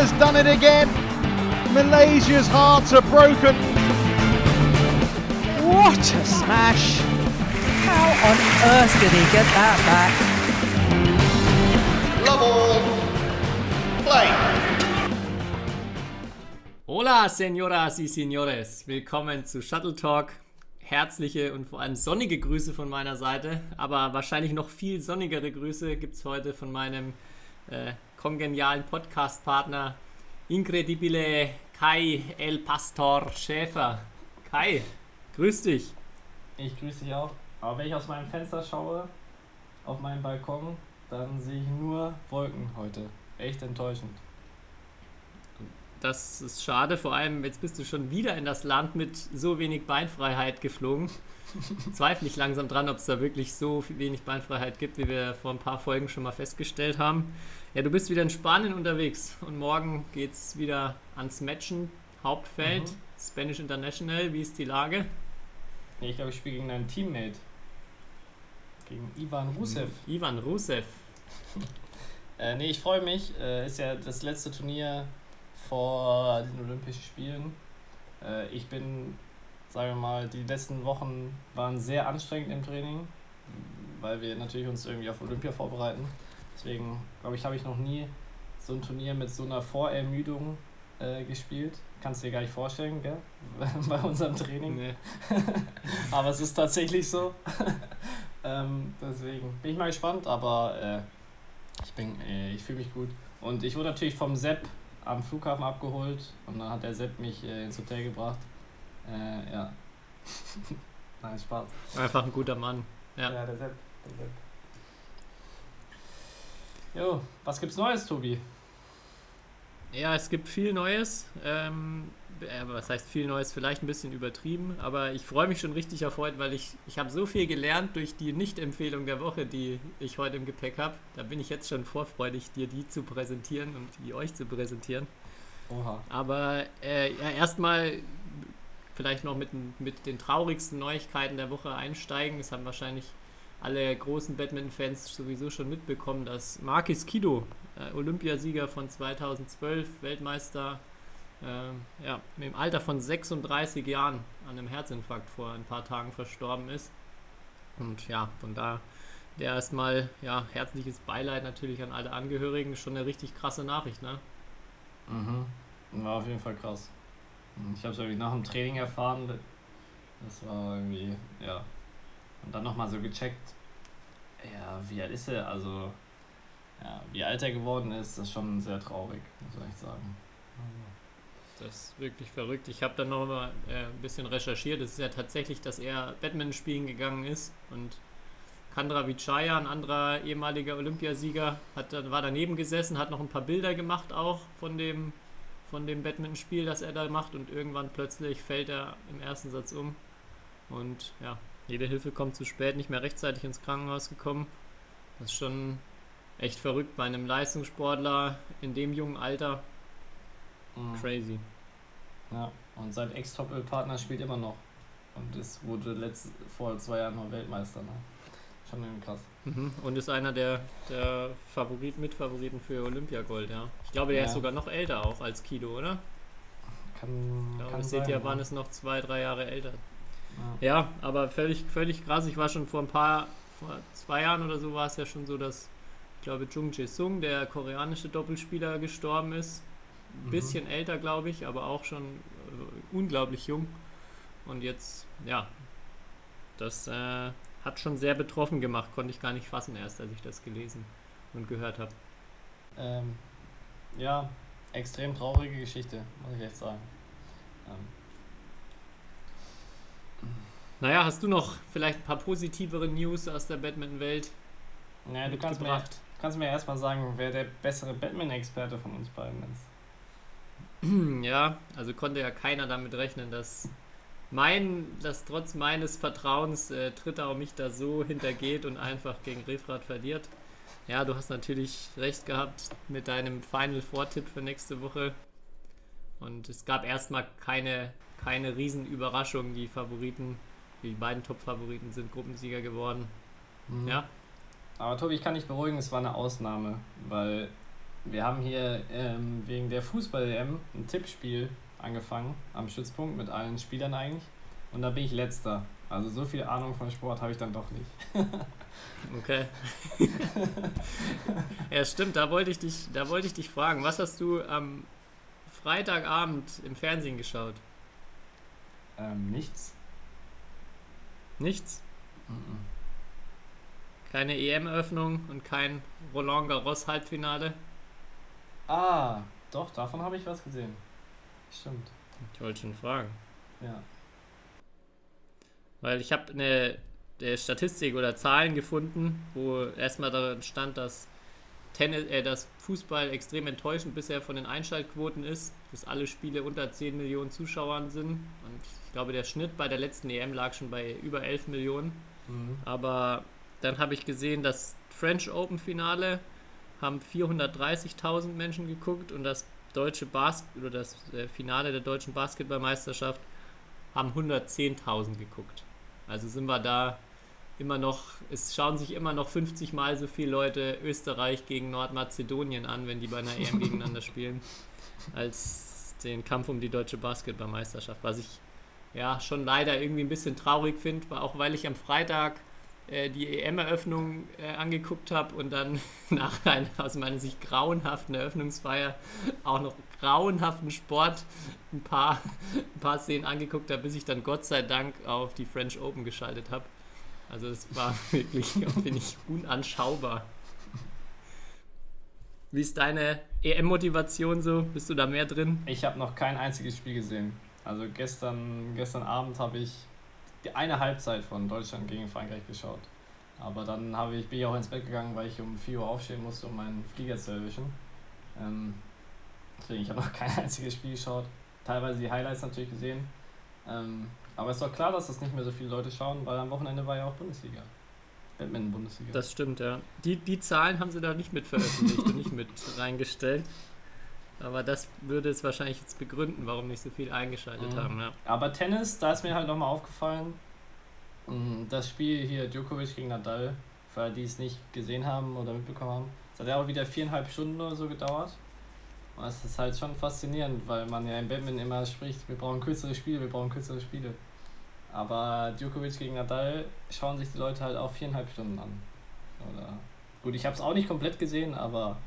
has done it again. Malaysia's hearts are broken. What a smash! How on earth did he get that back? Love all. Play. Hola, Senoras y Senores. Willkommen zu Shuttle Talk. Herzliche und vor allem sonnige Grüße von meiner Seite. Aber wahrscheinlich noch viel sonnigere Grüße gibt es heute von meinem äh, kongenialen Podcast-Partner Incredibile Kai El Pastor Schäfer. Kai, grüß dich. Ich grüße dich auch. Aber wenn ich aus meinem Fenster schaue, auf meinen Balkon, dann sehe ich nur Wolken heute. Echt enttäuschend. Das ist schade, vor allem jetzt bist du schon wieder in das Land mit so wenig Beinfreiheit geflogen. Zweifle ich langsam dran, ob es da wirklich so wenig Beinfreiheit gibt, wie wir vor ein paar Folgen schon mal festgestellt haben. Ja, du bist wieder in Spanien unterwegs und morgen geht es wieder ans Matchen, Hauptfeld, mhm. Spanish International. Wie ist die Lage? Ich glaube, ich spiele gegen einen Teammate. Gegen Ivan Rusev. Ivan Rusev. äh, nee, ich freue mich. Äh, ist ja das letzte Turnier vor den Olympischen Spielen. Äh, ich bin, sagen wir mal, die letzten Wochen waren sehr anstrengend im Training, weil wir natürlich uns irgendwie auf Olympia vorbereiten. Deswegen, glaube ich, habe ich noch nie so ein Turnier mit so einer Vorermüdung äh, gespielt. Kannst du dir gar nicht vorstellen, gell? Bei unserem Training. Nee. aber es ist tatsächlich so. ähm, deswegen bin ich mal gespannt, aber äh, ich, bin, äh, ich fühle mich gut. Und ich wurde natürlich vom Sepp am Flughafen abgeholt und dann hat der Sepp mich äh, ins Hotel gebracht. Äh, ja. Nein, Spaß. Einfach ein guter Mann. Ja, ja der Sepp. Der Sepp. Jo, was gibt's Neues, Tobi? Ja, es gibt viel Neues. Ähm, was heißt viel Neues? Vielleicht ein bisschen übertrieben, aber ich freue mich schon richtig auf heute, weil ich, ich habe so viel gelernt durch die Nicht-Empfehlung der Woche, die ich heute im Gepäck habe. Da bin ich jetzt schon vorfreudig, dir die zu präsentieren und die euch zu präsentieren. Oha. Aber äh, ja, erstmal vielleicht noch mit, mit den traurigsten Neuigkeiten der Woche einsteigen. Das haben wahrscheinlich alle großen Badminton-Fans sowieso schon mitbekommen, dass Marquis Kido, äh, Olympiasieger von 2012, Weltmeister, äh, ja, im Alter von 36 Jahren an einem Herzinfarkt vor ein paar Tagen verstorben ist. Und ja, von da der erstmal ja, herzliches Beileid natürlich an alle Angehörigen. Schon eine richtig krasse Nachricht, ne? Mhm. War auf jeden Fall krass. Ich habe es irgendwie nach dem Training erfahren. Das war irgendwie, ja, und dann nochmal so gecheckt, ja, wie alt ist er? Also, ja, wie alt er geworden ist, das ist schon sehr traurig, muss ich sagen. Das ist wirklich verrückt. Ich habe dann noch mal äh, ein bisschen recherchiert. Es ist ja tatsächlich, dass er Badminton spielen gegangen ist und Kandra Vichaya, ein anderer ehemaliger Olympiasieger, hat, war daneben gesessen, hat noch ein paar Bilder gemacht auch von dem, von dem Badminton-Spiel, das er da macht und irgendwann plötzlich fällt er im ersten Satz um. Und ja, jede Hilfe kommt zu spät, nicht mehr rechtzeitig ins Krankenhaus gekommen. Das ist schon echt verrückt bei einem Leistungssportler in dem jungen Alter. Mhm. Crazy. Ja, und sein Ex-Top-Partner spielt immer noch. Und es wurde letzt, vor zwei Jahren noch Weltmeister. Ne? Schon irgendwie krass. Mhm. Und ist einer der, der Favorit, Mitfavoriten für Olympiagold, ja. Ich glaube, der ja. ist sogar noch älter auch als Kido, oder? Kann, ich glaube, kann seht ihr, waren es noch zwei, drei Jahre älter. Ja. aber völlig, völlig krass. Ich war schon vor ein paar, vor zwei Jahren oder so war es ja schon so, dass ich glaube Jung Jae-sung, der koreanische Doppelspieler, gestorben ist. Ein mhm. bisschen älter, glaube ich, aber auch schon äh, unglaublich jung. Und jetzt, ja, das äh, hat schon sehr betroffen gemacht, konnte ich gar nicht fassen erst, als ich das gelesen und gehört habe. Ähm, ja, extrem traurige Geschichte, muss ich echt sagen. Ähm, naja, hast du noch vielleicht ein paar positivere News aus der Badminton-Welt? Naja, du kannst mir, kannst mir erstmal sagen, wer der bessere Badminton-Experte von uns beiden ist. Ja, also konnte ja keiner damit rechnen, dass mein, dass trotz meines Vertrauens äh, Trittau mich da so hintergeht und einfach gegen Refrat verliert. Ja, du hast natürlich recht gehabt mit deinem Final Four-Tipp für nächste Woche. Und es gab erstmal keine, keine Riesenüberraschung. Die Favoriten die beiden Top-Favoriten sind Gruppensieger geworden. Mhm. Ja. Aber Tobi, ich kann dich beruhigen, es war eine Ausnahme, weil wir haben hier ähm, wegen der Fußball-EM ein Tippspiel angefangen, am Stützpunkt mit allen Spielern eigentlich. Und da bin ich letzter. Also so viel Ahnung von Sport habe ich dann doch nicht. Okay. ja, stimmt, da wollte ich dich, da wollte ich dich fragen. Was hast du am Freitagabend im Fernsehen geschaut? Ähm, nichts. Nichts? Mhm. Keine EM-Öffnung und kein Roland Garros Halbfinale? Ah, doch, davon habe ich was gesehen. Stimmt. Ich wollte schon fragen. Ja. Weil ich habe eine der Statistik oder Zahlen gefunden, wo erstmal darin stand, dass, Tennis, äh, dass Fußball extrem enttäuschend bisher von den Einschaltquoten ist, dass alle Spiele unter 10 Millionen Zuschauern sind. Und ich glaube, der Schnitt bei der letzten EM lag schon bei über 11 Millionen. Mhm. Aber dann habe ich gesehen, das French Open Finale haben 430.000 Menschen geguckt und das deutsche Bas oder das äh, Finale der deutschen Basketballmeisterschaft haben 110.000 geguckt. Also sind wir da immer noch, es schauen sich immer noch 50 Mal so viele Leute Österreich gegen Nordmazedonien an, wenn die bei einer EM gegeneinander spielen, als den Kampf um die deutsche Basketballmeisterschaft. Was ich ja schon leider irgendwie ein bisschen traurig finde, auch weil ich am Freitag äh, die EM-Eröffnung äh, angeguckt habe und dann nach einer aus meiner Sicht grauenhaften Eröffnungsfeier auch noch grauenhaften Sport ein paar, ein paar Szenen angeguckt habe, bis ich dann Gott sei Dank auf die French Open geschaltet habe. Also es war wirklich, finde ich, unanschaubar. Wie ist deine EM-Motivation so? Bist du da mehr drin? Ich habe noch kein einziges Spiel gesehen. Also gestern, gestern Abend habe ich die eine Halbzeit von Deutschland gegen Frankreich geschaut. Aber dann ich, bin ich auch ins Bett gegangen, weil ich um 4 Uhr aufstehen musste, um meinen Flieger zu erwischen. Ähm, deswegen, ich habe noch kein einziges Spiel geschaut. Teilweise die Highlights natürlich gesehen. Ähm, aber es ist doch klar, dass das nicht mehr so viele Leute schauen, weil am Wochenende war ja auch Bundesliga. Badminton-Bundesliga. Das stimmt, ja. Die, die Zahlen haben sie da nicht mit veröffentlicht und nicht mit reingestellt. Aber das würde es wahrscheinlich jetzt begründen, warum nicht so viel eingeschaltet Mhm. haben. Ja. Aber Tennis, da ist mir halt nochmal aufgefallen, mh, das Spiel hier Djokovic gegen Nadal, für die es nicht gesehen haben oder mitbekommen haben, das hat ja auch wieder viereinhalb Stunden oder so gedauert. Und das ist halt schon faszinierend, weil man ja im Badminton immer spricht, wir brauchen kürzere Spiele, wir brauchen kürzere Spiele. Aber Djokovic gegen Nadal schauen sich die Leute halt auch viereinhalb Stunden an. Oder gut, ich habe es auch nicht komplett gesehen, aber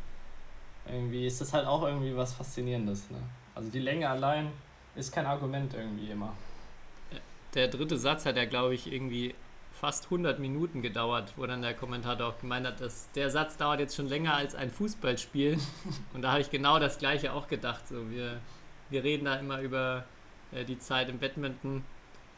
irgendwie ist das halt auch irgendwie was Faszinierendes. Ne? Also die Länge allein ist kein Argument irgendwie immer. Der dritte Satz hat ja, glaube ich, irgendwie fast 100 Minuten gedauert, wo dann der Kommentator auch gemeint hat, dass der Satz dauert jetzt schon länger als ein Fußballspiel. Und da habe ich genau das Gleiche auch gedacht. So, wir, wir reden da immer über äh, die Zeit im Badminton.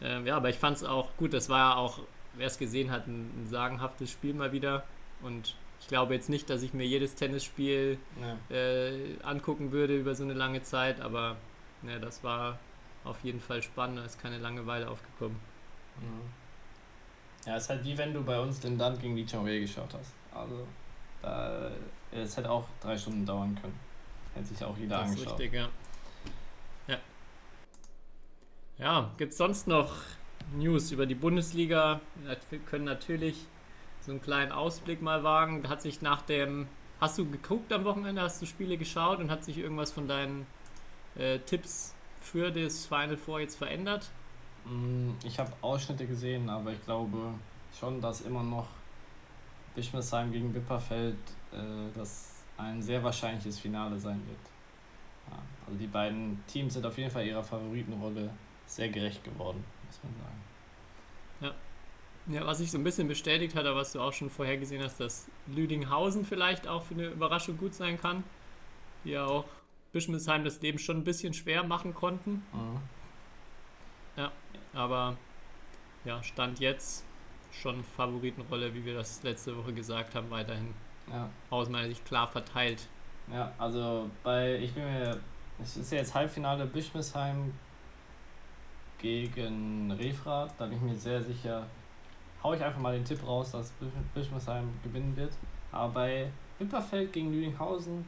Ähm, ja, aber ich fand es auch gut. Das war ja auch, wer es gesehen hat, ein, ein sagenhaftes Spiel mal wieder. Und ich glaube jetzt nicht, dass ich mir jedes Tennisspiel Ja. äh, angucken würde über so eine lange Zeit, aber ja, das war auf jeden Fall spannend, da ist keine Langeweile aufgekommen. Mhm. Ja, ist halt wie wenn du bei uns den Land gegen die Chongwei geschaut hast. Also, da, es hätte auch drei Stunden dauern können. Hätte sich auch jeder das ist angeschaut. richtig, ja. Ja, ja gibt es sonst noch News über die Bundesliga? Wir können natürlich so einen kleinen Ausblick mal wagen. Hat sich nach dem. Hast du geguckt am Wochenende? Hast du Spiele geschaut und hat sich irgendwas von deinen äh, Tipps für das Final Four jetzt verändert? Mm, Ich habe Ausschnitte gesehen, aber ich glaube schon, dass immer noch Bischmesheim gegen Wipperfeld äh, das ein sehr wahrscheinliches Finale sein wird. Ja, also die beiden Teams sind auf jeden Fall ihrer Favoritenrolle sehr gerecht geworden, muss man sagen. Ja, was sich so ein bisschen bestätigt hat, aber was du auch schon vorher gesehen hast, dass Lüdinghausen vielleicht auch für eine Überraschung gut sein kann. Die ja auch Bischmesheim das Leben schon ein bisschen schwer machen konnten. Mhm. Aber ja, Stand jetzt schon Favoritenrolle, wie wir das letzte Woche gesagt haben, weiterhin Ja. aus meiner Sicht klar verteilt. Ja, also bei, ich bin mir, es ist ja jetzt Halbfinale Bischmesheim gegen Refrath, da bin ich mir sehr sicher, hau ich einfach mal den Tipp raus, dass Bisch- Bischmesheim gewinnen wird. Aber bei Wipperfeld gegen Lüdinghausen,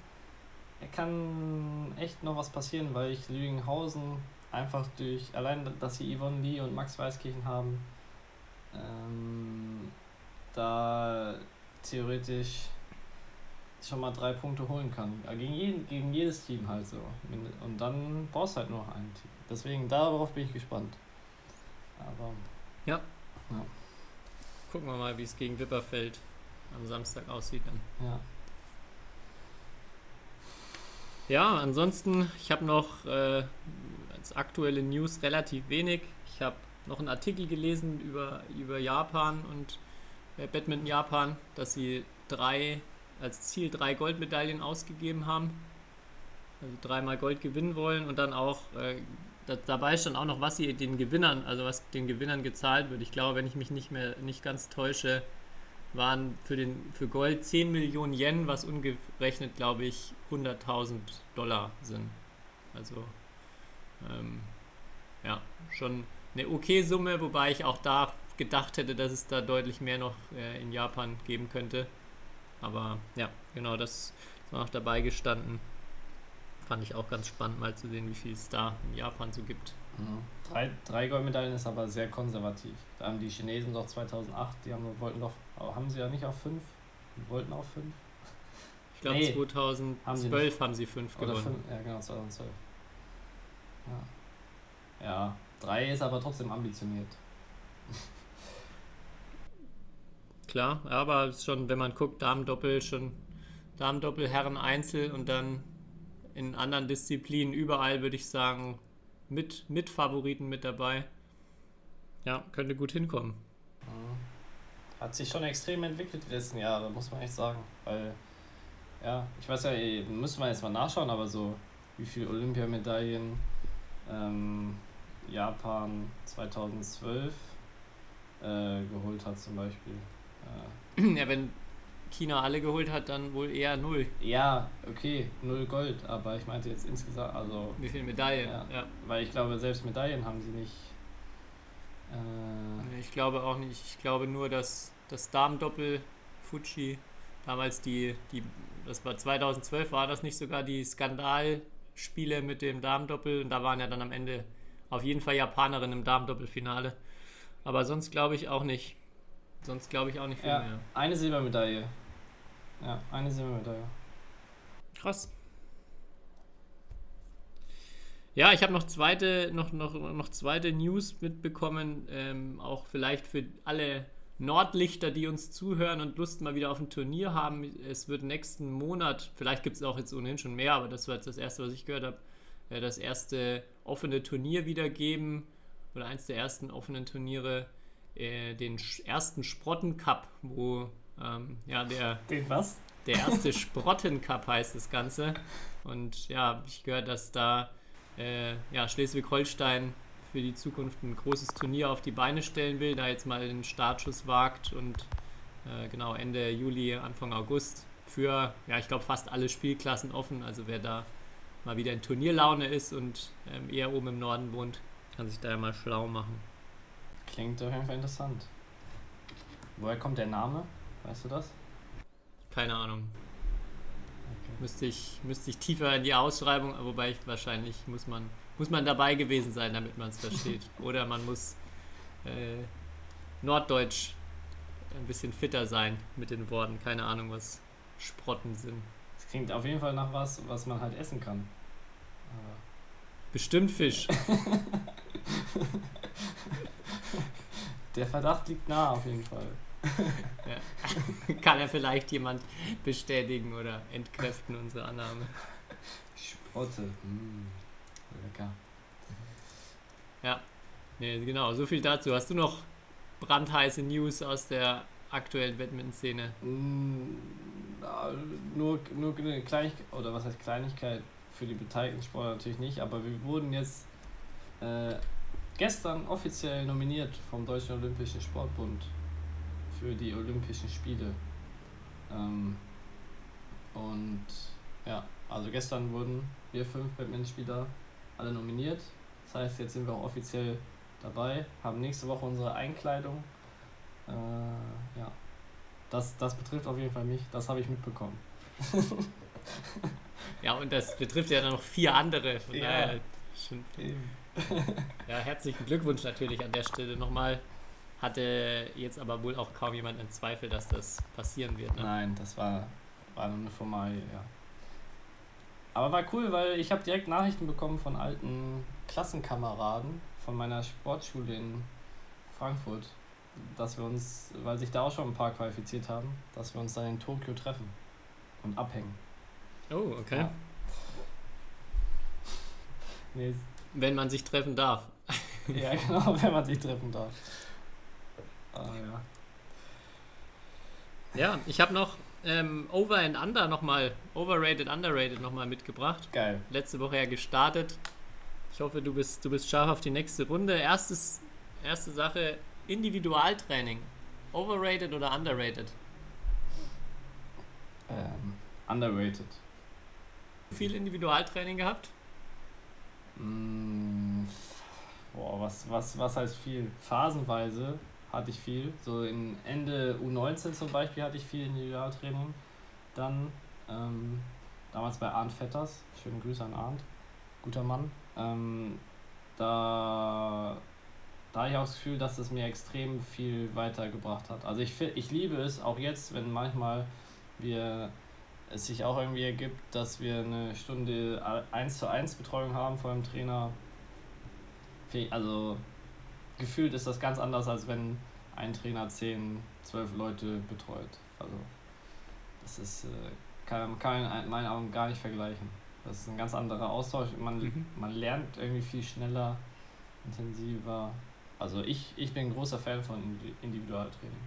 er kann echt noch was passieren, weil ich Lüdinghausen einfach durch, allein, dass sie Yvonne Lee und Max Weißkirchen haben, ähm, da theoretisch schon mal drei Punkte holen kann. Gegen, jeden, gegen jedes Team halt so. Und dann brauchst du halt nur noch ein Team. Deswegen darauf bin ich gespannt. Aber. Ja. ja. Gucken wir mal, wie es gegen Wipperfeld am Samstag aussieht dann. Ja. Ja, ansonsten, ich habe noch äh, als aktuelle News relativ wenig. Ich habe noch einen Artikel gelesen über, über Japan und äh, Badminton Japan, dass sie drei als Ziel drei Goldmedaillen ausgegeben haben. Also dreimal Gold gewinnen wollen und dann auch äh, da, dabei stand auch noch, was sie den Gewinnern, also was den Gewinnern gezahlt wird. Ich glaube, wenn ich mich nicht mehr nicht ganz täusche, waren für, den, für Gold 10 Millionen Yen, was umgerechnet, glaube ich, 100.000 Dollar sind. Also, ähm, ja, schon eine okay Summe, wobei ich auch da gedacht hätte, dass es da deutlich mehr noch äh, in Japan geben könnte. Aber ja, genau, das ist noch dabei gestanden. Fand ich auch ganz spannend, mal zu sehen, wie viel es da in Japan so gibt. Mhm. Drei, drei Goldmedaillen ist aber sehr konservativ. Da haben die Chinesen doch 2008, die haben, wollten doch, haben sie ja nicht auf fünf? Die wollten auf fünf? Ich glaube nee, 2012 haben sie, haben sie fünf gewonnen. Fünf, ja, genau, 2012. Ja. ja, drei ist aber trotzdem ambitioniert. Klar, aber schon, wenn man guckt, Damen-Doppel, schon Damen-Doppel, Herren Einzel und dann in anderen Disziplinen überall würde ich sagen, mit, mit Favoriten mit dabei. Ja, könnte gut hinkommen. Mhm. Hat sich schon extrem entwickelt die letzten Jahre, muss man echt sagen. Weil, ja, ich weiß ja, eh, müssen wir jetzt mal nachschauen, aber so, wie viele Olympiamedaillen ähm, Japan 2012 äh, geholt hat, zum Beispiel. Äh, ja, wenn China alle geholt hat, dann wohl eher null. Ja, okay, null Gold, aber ich meinte jetzt insgesamt, also. Wie viele Medaillen? Ja, ja. Weil ich glaube, selbst Medaillen haben sie nicht. Äh ich glaube auch nicht. Ich glaube nur, dass das Damendoppel Fuji damals die, die, das war 2012, war das nicht sogar die Skandalspiele mit dem Damendoppel und da waren ja dann am Ende auf jeden Fall Japanerinnen im Damendoppelfinale. Aber sonst glaube ich auch nicht. Sonst glaube ich auch nicht viel ja, mehr. Eine Silbermedaille. Ja, eine Silbermedaille. Krass. Ja, ich habe noch zweite, noch, noch, noch zweite News mitbekommen, ähm, auch vielleicht für alle Nordlichter, die uns zuhören und Lust mal wieder auf ein Turnier haben. Es wird nächsten Monat, vielleicht gibt es auch jetzt ohnehin schon mehr, aber das war jetzt das erste, was ich gehört habe, äh, das erste offene Turnier wieder geben oder eins der ersten offenen Turniere äh, den ersten Sprotten-Cup, wo ähm, ja der. Den was? Der erste Sprotten-Cup heißt das Ganze. Und ja, habe ich gehört, dass da äh, ja, Schleswig-Holstein für die Zukunft ein großes Turnier auf die Beine stellen will, da jetzt mal den Startschuss wagt und äh, genau Ende Juli, Anfang August für, ja, ich glaube, fast alle Spielklassen offen. Also wer da mal wieder in Turnierlaune ist und ähm, eher oben im Norden wohnt, kann sich da ja mal schlau machen. Klingt auf jeden Fall interessant. Woher kommt der Name? Weißt du das? Keine Ahnung. Okay. Müsste, ich, müsste ich tiefer in die Ausschreibung, wobei ich wahrscheinlich muss man, muss man dabei gewesen sein, damit man es versteht. Oder man muss äh, Norddeutsch ein bisschen fitter sein mit den Worten. Keine Ahnung, was Sprotten sind. Das klingt auf jeden Fall nach was, was man halt essen kann. Aber Bestimmt Fisch. Der Verdacht liegt nah auf jeden Fall. Ja. Kann er vielleicht jemand bestätigen oder entkräften unsere Annahme? Sprotte. Mm. Lecker. Ja, nee, genau, so viel dazu. Hast du noch brandheiße News aus der aktuellen Badminton-Szene? Mm, nur, nur eine Kleinigkeit, oder was heißt Kleinigkeit für die beteiligten Sportler natürlich nicht, aber wir wurden jetzt äh, gestern offiziell nominiert vom Deutschen Olympischen Sportbund für die Olympischen Spiele. Ähm, und ja, also gestern wurden wir fünf Badmintonspieler alle nominiert. Das heißt, jetzt sind wir auch offiziell dabei, haben nächste Woche unsere Einkleidung. Äh, ja, das, das betrifft auf jeden Fall mich, das habe ich mitbekommen. ja, und das betrifft ja dann noch vier andere. Von ja, daher schon, ja, herzlichen Glückwunsch natürlich an der Stelle nochmal. Hatte jetzt aber wohl auch kaum jemand einen Zweifel, dass das passieren wird. Ne? Nein, das war war nur eine Formalie, ja. Aber war cool, weil ich habe direkt Nachrichten bekommen von alten Klassenkameraden von meiner Sportschule in Frankfurt, dass wir uns, weil sich da auch schon ein paar qualifiziert haben, dass wir uns dann in Tokio treffen und abhängen. Oh, okay. Ja. Nee, Wenn man sich treffen darf. ja, genau, wenn man sich treffen darf. Ah, ja. Ja, ich habe noch ähm, Over and Under nochmal, Overrated, Underrated nochmal mitgebracht. Geil. Letzte Woche ja gestartet. Ich hoffe, du bist, du bist scharf auf die nächste Runde. Erstes, erste Sache, Individualtraining. Overrated oder underrated? Ähm, underrated. Viel Individualtraining gehabt? Mm, boah, was, was, was heißt viel? Phasenweise hatte ich viel. So in Ende U19 zum Beispiel hatte ich viel Individualtraining. Dann ähm, damals bei Arndt Vetters. Schöne Grüße an Arndt. Guter Mann. Ähm, da, da habe ich auch das Gefühl, dass es mir extrem viel weitergebracht hat. Also ich, ich liebe es auch jetzt, wenn manchmal wir es sich auch irgendwie ergibt, dass wir eine Stunde 1 zu 1 Betreuung haben vor dem Trainer. Also gefühlt ist das ganz anders, als wenn ein Trainer 10, 12 Leute betreut. Also das ist, äh, kann, kann man in meinen Augen gar nicht vergleichen. Das ist ein ganz anderer Austausch. Man, Mhm. man lernt irgendwie viel schneller, intensiver. Also ich, ich bin ein großer Fan von Indi- Individualtraining.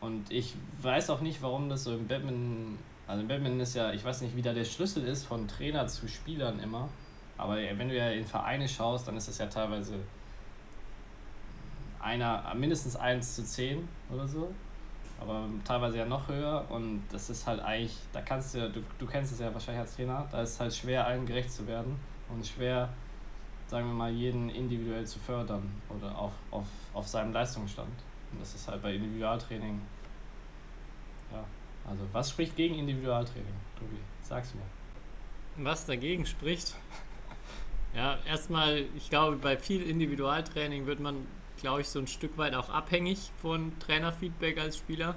Und ich weiß auch nicht, warum das so im Badminton, also im Badminton ist ja, ich weiß nicht, wie da der Schlüssel ist von Trainer zu Spielern immer. Aber wenn du ja in Vereine schaust, dann ist es ja teilweise einer, mindestens 1 zu 10 oder so. Aber teilweise ja noch höher und das ist halt eigentlich, da kannst du, du, du kennst es ja wahrscheinlich als Trainer, da ist es halt schwer, allen gerecht zu werden und schwer, sagen wir mal, jeden individuell zu fördern oder auf, auf, auf seinem Leistungsstand. Und das ist halt bei Individualtraining, ja, also was spricht gegen Individualtraining, Tobi? Sag's mir. Was dagegen spricht? Ja, erstmal, ich glaube, bei viel Individualtraining wird man, glaube ich, so ein Stück weit auch abhängig von Trainerfeedback als Spieler.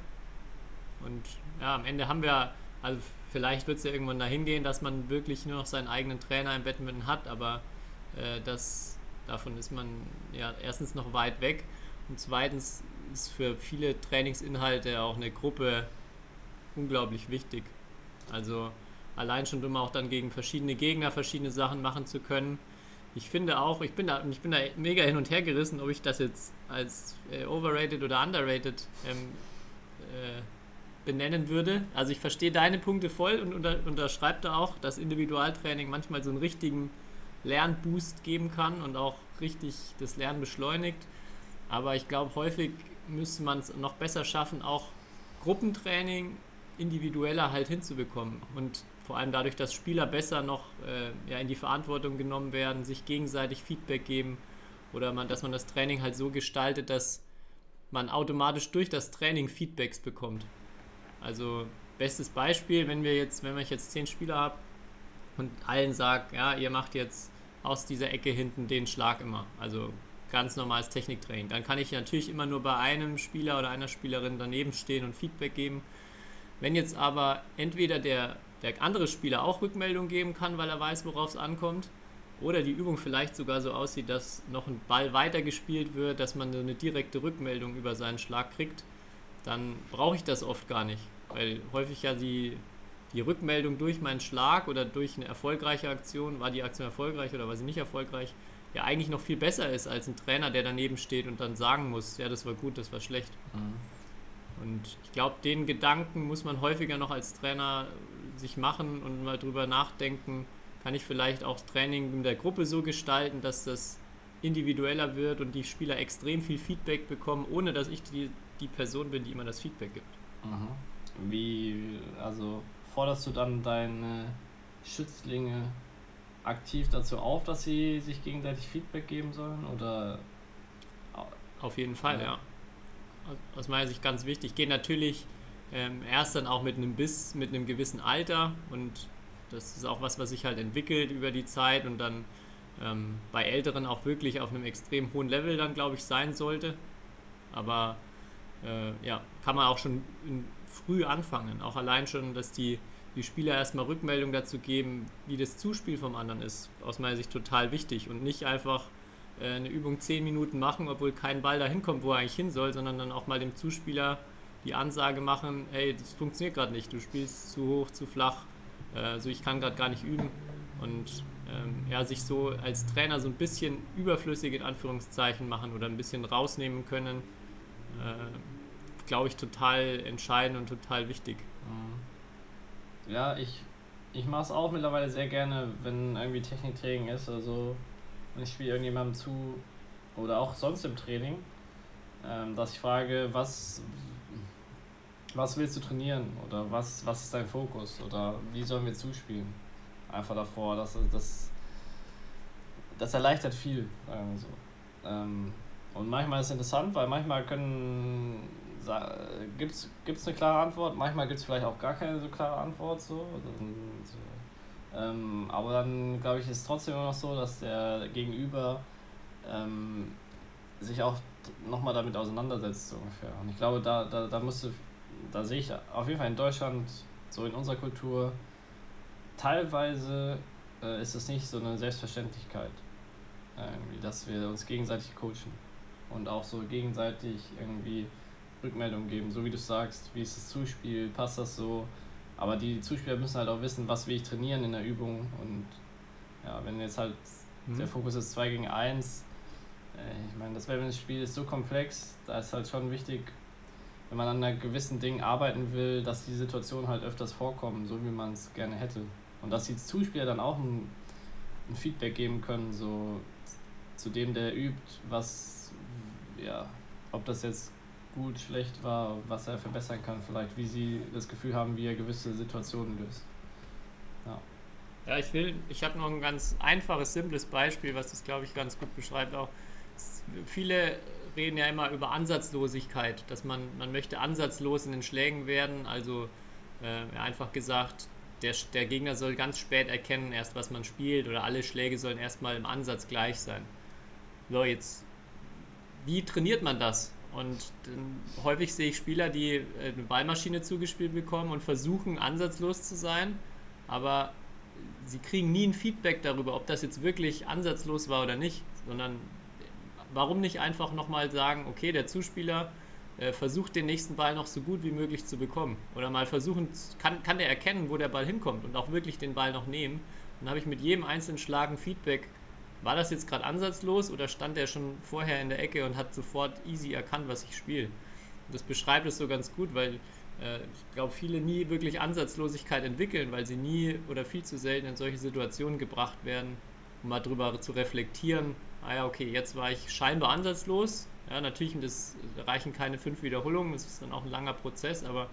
Und ja, am Ende haben wir, also vielleicht wird es ja irgendwann dahin gehen, dass man wirklich nur noch seinen eigenen Trainer im Badminton hat, aber äh, das, davon ist man ja erstens noch weit weg und zweitens ist für viele Trainingsinhalte auch eine Gruppe unglaublich wichtig. Also allein schon, um auch dann gegen verschiedene Gegner verschiedene Sachen machen zu können. Ich finde auch, ich bin da, ich bin da mega hin und her gerissen, ob ich das jetzt als äh, overrated oder underrated ähm, äh, benennen würde. Also ich verstehe deine Punkte voll und unter, unterschreibe da auch, dass Individualtraining manchmal so einen richtigen Lernboost geben kann und auch richtig das Lernen beschleunigt. Aber ich glaube, häufig müsste man es noch besser schaffen, auch Gruppentraining individueller halt hinzubekommen. Und vor allem dadurch, dass Spieler besser noch äh, ja, in die Verantwortung genommen werden, sich gegenseitig Feedback geben oder man, dass man das Training halt so gestaltet, dass man automatisch durch das Training Feedbacks bekommt. Also bestes Beispiel, wenn wir jetzt, wenn ich jetzt zehn Spieler habe und allen sagt, ja, ihr macht jetzt aus dieser Ecke hinten den Schlag immer. Also ganz normales Techniktraining. Dann kann ich natürlich immer nur bei einem Spieler oder einer Spielerin daneben stehen und Feedback geben. Wenn jetzt aber entweder der, der andere Spieler auch Rückmeldung geben kann, weil er weiß, worauf es ankommt, oder die Übung vielleicht sogar so aussieht, dass noch ein Ball weitergespielt wird, dass man so eine direkte Rückmeldung über seinen Schlag kriegt, dann brauche ich das oft gar nicht. Weil häufig ja die, die Rückmeldung durch meinen Schlag oder durch eine erfolgreiche Aktion, war die Aktion erfolgreich oder war sie nicht erfolgreich, ja eigentlich noch viel besser ist als ein Trainer, der daneben steht und dann sagen muss, ja, das war gut, das war schlecht. Und ich glaube, den Gedanken muss man häufiger noch als Trainer sich machen und mal drüber nachdenken, kann ich vielleicht auch das Training in der Gruppe so gestalten, dass das individueller wird und die Spieler extrem viel Feedback bekommen, ohne dass ich die, die Person bin, die immer das Feedback gibt. Mhm. Wie, also forderst du dann deine Schützlinge aktiv dazu auf, dass sie sich gegenseitig Feedback geben sollen? Oder Auf jeden Fall, Ja. ja. Aus meiner Sicht ganz wichtig. Geht natürlich ähm, erst dann auch mit einem Biss, mit einem gewissen Alter und das ist auch was, was sich halt entwickelt über die Zeit und dann ähm, bei Älteren auch wirklich auf einem extrem hohen Level dann, glaube ich, sein sollte. Aber äh, ja, kann man auch schon früh anfangen. Auch allein schon, dass die, die Spieler erstmal Rückmeldung dazu geben, wie das Zuspiel vom anderen ist. Aus meiner Sicht total wichtig und nicht einfach äh, eine Übung 10 Minuten machen, obwohl kein Ball dahin kommt, wo er eigentlich hin soll, sondern dann auch mal dem Zuspieler die Ansage machen, hey, das funktioniert gerade nicht, du spielst zu hoch, zu flach, äh, also ich kann gerade gar nicht üben und ähm, ja, sich so als Trainer so ein bisschen überflüssig in Anführungszeichen machen oder ein bisschen rausnehmen können, äh, glaube ich, total entscheidend und total wichtig. Mhm. Ja, ich, ich mache es auch mittlerweile sehr gerne, wenn irgendwie Techniktraining ist oder so. Und ich spiele irgendjemandem zu oder auch sonst im Training, ähm, dass ich frage, was, was willst du trainieren oder was, was ist dein Fokus oder wie sollen wir zuspielen? Einfach davor, das, das, das erleichtert viel, sagen wir so. Ähm, und manchmal ist es interessant, weil manchmal können gibt es eine klare Antwort, manchmal gibt es vielleicht auch gar keine so klare Antwort so. Ähm, aber dann glaube ich ist es trotzdem immer noch so, dass der Gegenüber ähm, sich auch nochmal damit auseinandersetzt so ungefähr. Und ich glaube, da, da, da musste, da sehe ich auf jeden Fall in Deutschland, so in unserer Kultur, teilweise äh, ist es nicht so eine Selbstverständlichkeit, irgendwie, dass wir uns gegenseitig coachen und auch so gegenseitig irgendwie Rückmeldungen geben, so wie du sagst, wie ist das Zuspiel, passt das so. Aber die Zuspieler müssen halt auch wissen, was will ich trainieren in der Übung. Und ja, wenn jetzt halt mhm. der Fokus ist 2 gegen 1, äh, ich meine, das Badminton-Spiel ist so komplex, da ist halt schon wichtig, wenn man an einer gewissen Ding arbeiten will, dass die Situationen halt öfters vorkommen, so wie man es gerne hätte. Und dass die Zuspieler dann auch ein, ein Feedback geben können, so zu dem, der übt, was, ja, ob das jetzt gut, schlecht war, was er verbessern kann, vielleicht, wie sie das Gefühl haben, wie er gewisse Situationen löst. Ja. Ja, ich will, ich habe noch ein ganz einfaches, simples Beispiel, was das, glaube ich, ganz gut beschreibt auch. Viele reden ja immer über Ansatzlosigkeit, dass man, man möchte ansatzlos in den Schlägen werden, also äh, einfach gesagt, der, der Gegner soll ganz spät erkennen, erst was man spielt oder alle Schläge sollen erstmal im Ansatz gleich sein. So, jetzt, wie trainiert man das? Und häufig sehe ich Spieler, die äh, eine Ballmaschine zugespielt bekommen und versuchen, ansatzlos zu sein, aber sie kriegen nie ein Feedback darüber, ob das jetzt wirklich ansatzlos war oder nicht, sondern warum nicht einfach nochmal sagen, okay, der Zuspieler äh, versucht den nächsten Ball noch so gut wie möglich zu bekommen. Oder mal versuchen, kann, kann der erkennen, wo der Ball hinkommt und auch wirklich den Ball noch nehmen. Dann habe ich mit jedem einzelnen Schlag ein Feedback, war das jetzt gerade ansatzlos oder stand er schon vorher in der Ecke und hat sofort easy erkannt, was ich spiele? Das beschreibt es so ganz gut, weil äh, ich glaube, viele nie wirklich Ansatzlosigkeit entwickeln, weil sie nie oder viel zu selten in solche Situationen gebracht werden, um mal drüber zu reflektieren. Ah ja, okay, jetzt war ich scheinbar ansatzlos. Ja, natürlich, das reichen keine fünf Wiederholungen, das ist dann auch ein langer Prozess, aber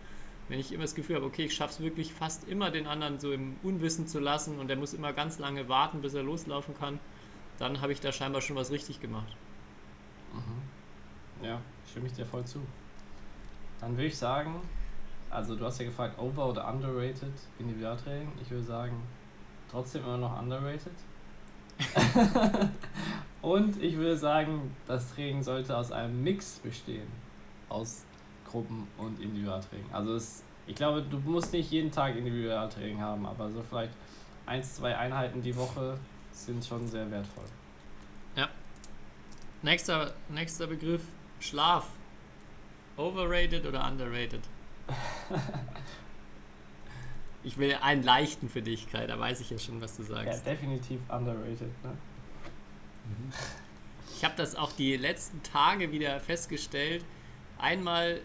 wenn ich immer das Gefühl habe, okay, ich schaffe es wirklich fast immer den anderen so im Unwissen zu lassen und der muss immer ganz lange warten, bis er loslaufen kann, dann habe ich da scheinbar schon was richtig gemacht. Mhm. Ja, stimme ich dir voll zu. Dann würde ich sagen, also du hast ja gefragt, over oder underrated Individualtraining. Ich würde sagen, trotzdem immer noch underrated. Und ich würde sagen, das Training sollte aus einem Mix bestehen. Aus Gruppen- und Individualtraining. Also es, ich glaube, du musst nicht jeden Tag Individualtraining haben, aber so vielleicht eins, zwei Einheiten die Woche sind schon sehr wertvoll. Ja. Nächster, nächster Begriff, Schlaf. Overrated oder underrated? ich will einen leichten für dich, Kai, da weiß ich ja schon, was du sagst. Ja, definitiv underrated. Ne? Ich habe das auch die letzten Tage wieder festgestellt. Einmal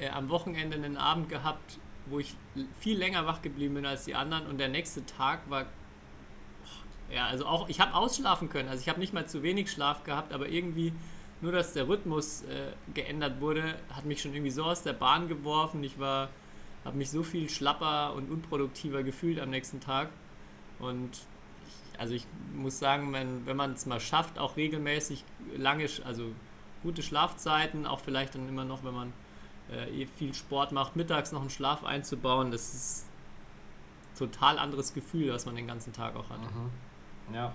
äh, am Wochenende einen Abend gehabt, wo ich viel länger wach geblieben bin als die anderen und der nächste Tag war ja, also auch, ich habe ausschlafen können. Also ich habe nicht mal zu wenig Schlaf gehabt, aber irgendwie nur, dass der Rhythmus äh, geändert wurde, hat mich schon irgendwie so aus der Bahn geworfen. Ich war, habe mich so viel schlapper und unproduktiver gefühlt am nächsten Tag. Und also ich muss sagen, wenn, wenn man es mal schafft, auch regelmäßig lange, also gute Schlafzeiten, auch vielleicht dann immer noch, wenn man äh, eh viel Sport macht, mittags noch einen Schlaf einzubauen, das ist ein total anderes Gefühl, was man den ganzen Tag auch hat. Mhm. Ja.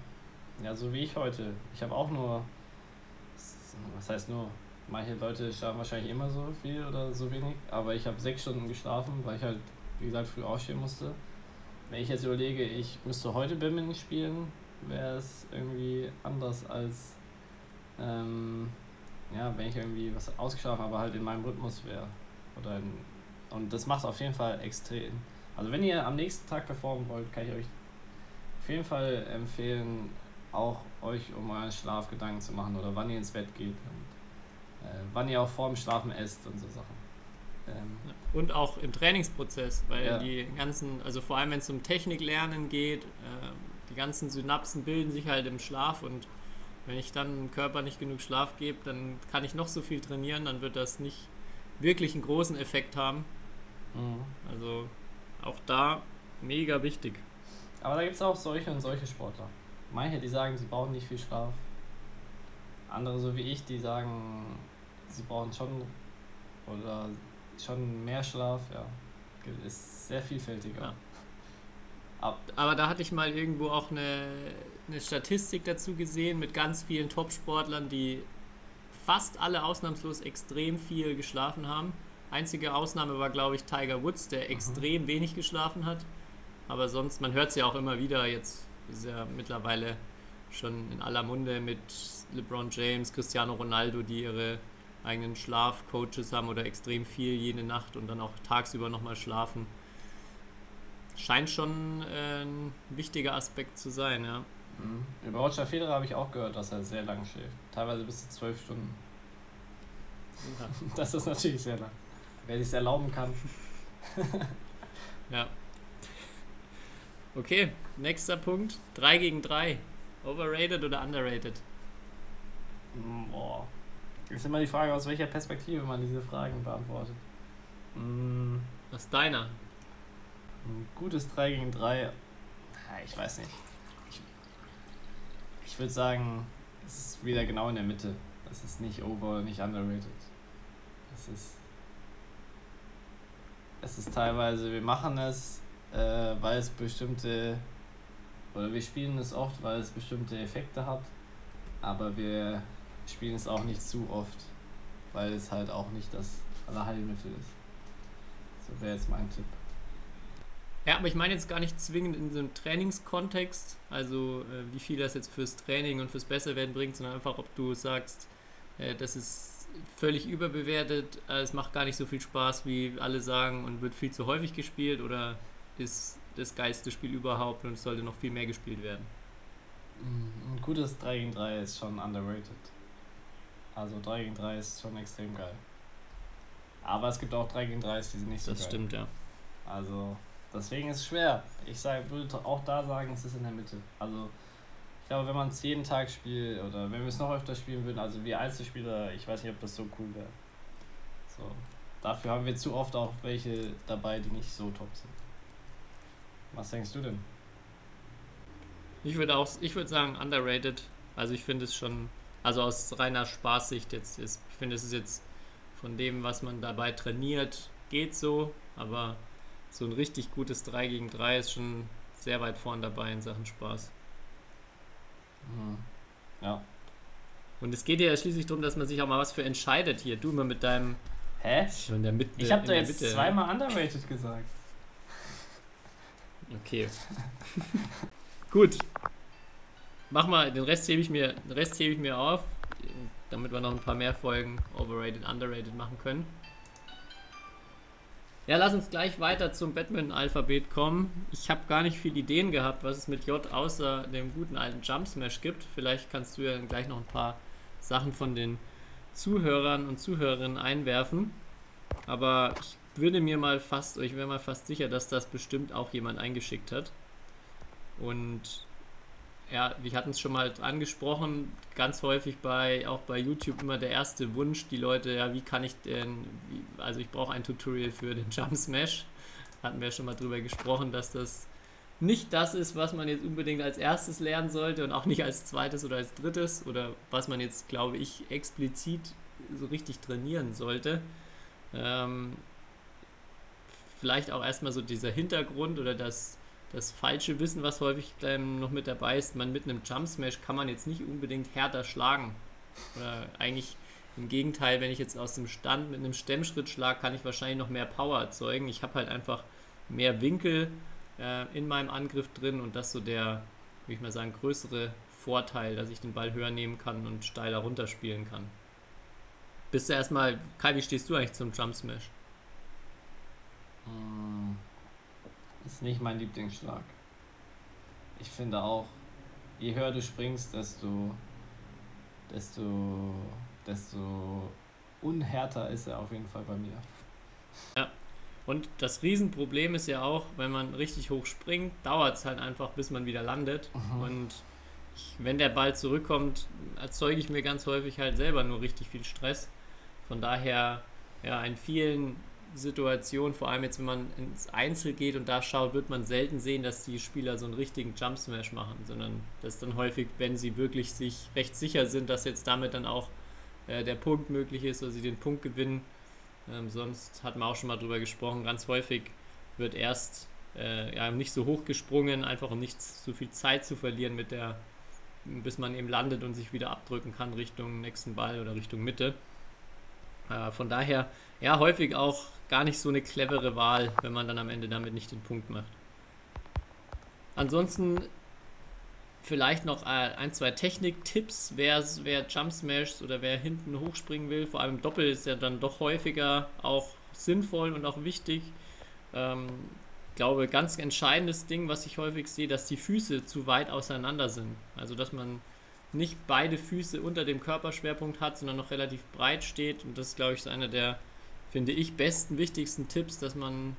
Ja, so wie ich heute. Ich habe auch nur, was heißt nur, manche Leute schlafen wahrscheinlich immer so viel oder so wenig, aber ich habe sechs Stunden geschlafen, weil ich halt, wie gesagt, früh aufstehen musste. Wenn ich jetzt überlege, ich müsste heute Badminton spielen, wäre es irgendwie anders als, ähm, ja, wenn ich irgendwie was ausgeschlafen, aber halt in meinem Rhythmus wäre. Oder in, und das macht auf jeden Fall extrem. Also wenn ihr am nächsten Tag performen wollt, kann ich euch auf jeden Fall empfehlen, auch euch um euren Schlaf Gedanken zu machen oder wann ihr ins Bett geht und äh, wann ihr auch vor dem Schlafen esst und so Sachen. Ähm, Und auch im Trainingsprozess, weil Ja. die ganzen, also vor allem wenn es um Techniklernen geht, ähm, die ganzen Synapsen bilden sich halt im Schlaf und wenn ich dann dem Körper nicht genug Schlaf gebe, dann kann ich noch so viel trainieren, dann wird das nicht wirklich einen großen Effekt haben. mhm. Also auch da mega wichtig. Aber da gibt es auch solche und solche Sportler. Manche, die sagen, sie brauchen nicht viel Schlaf. Andere, so wie ich, die sagen, sie brauchen schon oder schon mehr Schlaf. Ja, ist sehr vielfältiger. Ja. Ab, Aber da hatte ich mal irgendwo auch eine, eine Statistik dazu gesehen mit ganz vielen Top-Sportlern, die fast alle ausnahmslos extrem viel geschlafen haben. Einzige Ausnahme war, glaube ich, Tiger Woods, der extrem wenig geschlafen hat. Aber sonst, man hört es ja auch immer wieder, jetzt ist ja mittlerweile schon in aller Munde mit LeBron James, Cristiano Ronaldo, die ihre eigenen Schlafcoaches haben oder extrem viel jede Nacht und dann auch tagsüber nochmal schlafen. Scheint schon äh, ein wichtiger Aspekt zu sein, ja. Mhm. Über Roger Federer habe ich auch gehört, dass er sehr lang schläft. Teilweise bis zu zwölf Stunden. Das ist natürlich sehr lang. Wer sich erlauben kann. Ja. Okay, nächster Punkt. 3 gegen 3. Overrated oder underrated? Boah. Ist immer die Frage, aus welcher Perspektive man diese Fragen beantwortet. Was ist deiner? Ein gutes 3 gegen 3. Ja, Ich weiß nicht. Ich, ich würde sagen, es ist wieder genau in der Mitte. Es ist nicht over, nicht underrated. Es ist. Es ist teilweise, wir machen es, äh, weil es bestimmte. Oder wir spielen es oft, weil es bestimmte Effekte hat. Aber wir spielen es auch nicht zu oft, weil es halt auch nicht das Allerheilmittel ist. So wäre jetzt mein Tipp. Ja, aber ich meine jetzt gar nicht zwingend in so einem Trainingskontext, also äh, wie viel das jetzt fürs Training und fürs Besserwerden bringt, sondern einfach, ob du sagst, äh, das ist völlig überbewertet, äh, es macht gar nicht so viel Spaß, wie alle sagen und wird viel zu häufig gespielt oder ist das geilste Spiel überhaupt und es sollte noch viel mehr gespielt werden. Ein gutes 3 gegen 3 ist schon underrated. Also 3 gegen 3 ist schon extrem geil. Aber es gibt auch 3 gegen 3, die sind nicht so Das geil. stimmt, ja. Also deswegen ist es schwer. Ich sag, würde auch da sagen, es ist in der Mitte. Also ich glaube, wenn man es jeden Tag spielt oder wenn wir es noch öfter spielen würden, also wir Einzelspieler, ich weiß nicht, ob das so cool wäre. So. Dafür haben wir zu oft auch welche dabei, die nicht so top sind. Was denkst du denn? Ich würde auch, ich würde sagen underrated. Also ich finde es schon, also aus reiner Spaßsicht jetzt ist, ich finde es ist jetzt von dem, was man dabei trainiert, geht so, aber so ein richtig gutes 3 gegen 3 ist schon sehr weit vorn dabei in Sachen Spaß. Hm. Ja. Und es geht ja schließlich darum, dass man sich auch mal was für entscheidet hier. Du immer mit deinem Hä? schon der Mitte. Ich habe der jetzt Mitte. zweimal underrated gesagt. Okay. Gut. Mach mal, den Rest hebe ich mir, den Rest hebe ich mir auf, damit wir noch ein paar mehr Folgen overrated, underrated machen können. Ja, lass uns gleich weiter zum Badminton-Alphabet kommen. Ich habe gar nicht viele Ideen gehabt, was es mit J außer dem guten alten Jump Smash gibt. Vielleicht kannst du ja dann gleich noch ein paar Sachen von den Zuhörern und Zuhörerinnen einwerfen. Aber ich würde mir mal fast, ich wäre mal fast sicher, dass das bestimmt auch jemand eingeschickt hat. Und ja, wir hatten es schon mal angesprochen, ganz häufig bei, auch bei YouTube immer der erste Wunsch, die Leute, ja, wie kann ich denn, wie, also ich brauche ein Tutorial für den Jump Smash. Hatten wir schon mal drüber gesprochen, dass das nicht das ist, was man jetzt unbedingt als erstes lernen sollte und auch nicht als zweites oder als drittes oder was man jetzt, glaube ich, explizit so richtig trainieren sollte. Ähm, vielleicht auch erstmal so dieser Hintergrund oder das, das falsche Wissen, was häufig ähm, noch mit dabei ist. Man mit einem Jump Smash kann man jetzt nicht unbedingt härter schlagen. Oder eigentlich Im Gegenteil, wenn ich jetzt aus dem Stand mit einem Stemmschritt schlage, kann ich wahrscheinlich noch mehr Power erzeugen. Ich habe halt einfach mehr Winkel äh, in meinem Angriff drin und das so der, würde ich mal sagen, größere Vorteil, dass ich den Ball höher nehmen kann und steiler runterspielen kann. Bist du erstmal, Kai, wie stehst du eigentlich zum Jump Smash? Mm, Ist nicht mein Lieblingsschlag. Ich finde auch, je höher du springst, desto, desto, desto unhärter ist er auf jeden Fall bei mir. Und das Riesenproblem ist ja auch, wenn man richtig hoch springt, dauert es halt einfach, bis man wieder landet. Mhm. Und ich, wenn der Ball zurückkommt, erzeuge ich mir ganz häufig halt selber nur richtig viel Stress. Von daher, ja, in vielen Situationen, vor allem jetzt, wenn man ins Einzel geht und da schaut, wird man selten sehen, dass die Spieler so einen richtigen Jump Smash machen, sondern das ist dann häufig, wenn sie wirklich sich recht sicher sind, dass jetzt damit dann auch äh, der Punkt möglich ist oder sie den Punkt gewinnen. Ähm, sonst hat man auch schon mal drüber gesprochen, ganz häufig wird erst äh, ja, nicht so hoch gesprungen, einfach um nicht so viel Zeit zu verlieren mit der, bis man eben landet und sich wieder abdrücken kann Richtung nächsten Ball oder Richtung Mitte. Äh, von daher, ja, häufig auch gar nicht so eine clevere Wahl, wenn man dann am Ende damit nicht den Punkt macht. Ansonsten vielleicht noch äh, ein, zwei Technik-Tipps, wer, wer Jump Smashs oder wer hinten hochspringen will. Vor allem Doppel ist ja dann doch häufiger auch sinnvoll und auch wichtig. Ähm, ich glaube, ganz entscheidendes Ding, was ich häufig sehe, dass die Füße zu weit auseinander sind. Also, dass man nicht beide Füße unter dem Körperschwerpunkt hat, sondern noch relativ breit steht. Und das ist, glaube ich, so einer der, finde ich, besten, wichtigsten Tipps, dass man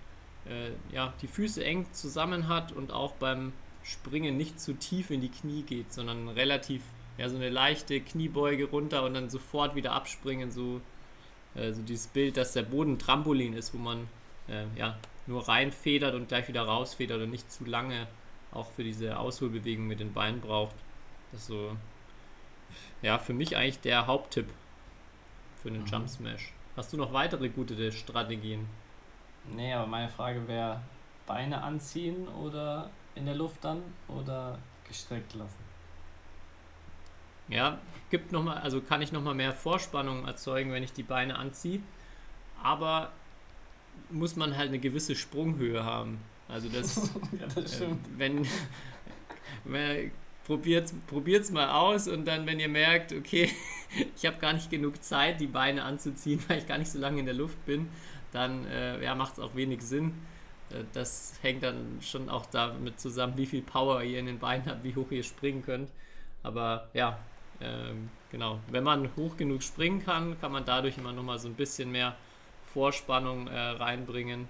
äh, ja, die Füße eng zusammen hat und auch beim Springen nicht zu tief in die Knie geht, sondern relativ, ja, so eine leichte Kniebeuge runter und dann sofort wieder abspringen, so, äh, so dieses Bild, dass der Boden Trampolin ist, wo man äh, ja, nur reinfedert und gleich wieder rausfedert und nicht zu lange auch für diese Ausholbewegung mit den Beinen braucht. Das ist so, ja, für mich eigentlich der Haupttipp für einen Mhm. Jump Smash. Hast du noch weitere gute Strategien? Nee, aber meine Frage wäre, Beine anziehen oder in der Luft dann oder gestreckt lassen? Ja, gibt noch mal, also kann ich noch mal mehr Vorspannung erzeugen, wenn ich die Beine anziehe. Aber muss man halt eine gewisse Sprunghöhe haben. Also das, ja, das äh, stimmt. wenn, wenn probiert probiert's mal aus und dann, wenn ihr merkt, okay, ich habe gar nicht genug Zeit, die Beine anzuziehen, weil ich gar nicht so lange in der Luft bin, dann äh, ja, macht es auch wenig Sinn. Äh, Das hängt dann schon auch damit zusammen, wie viel Power ihr in den Beinen habt, wie hoch ihr springen könnt. Aber ja, ähm, genau. Wenn man hoch genug springen kann, kann man dadurch immer nochmal so ein bisschen mehr Vorspannung äh, reinbringen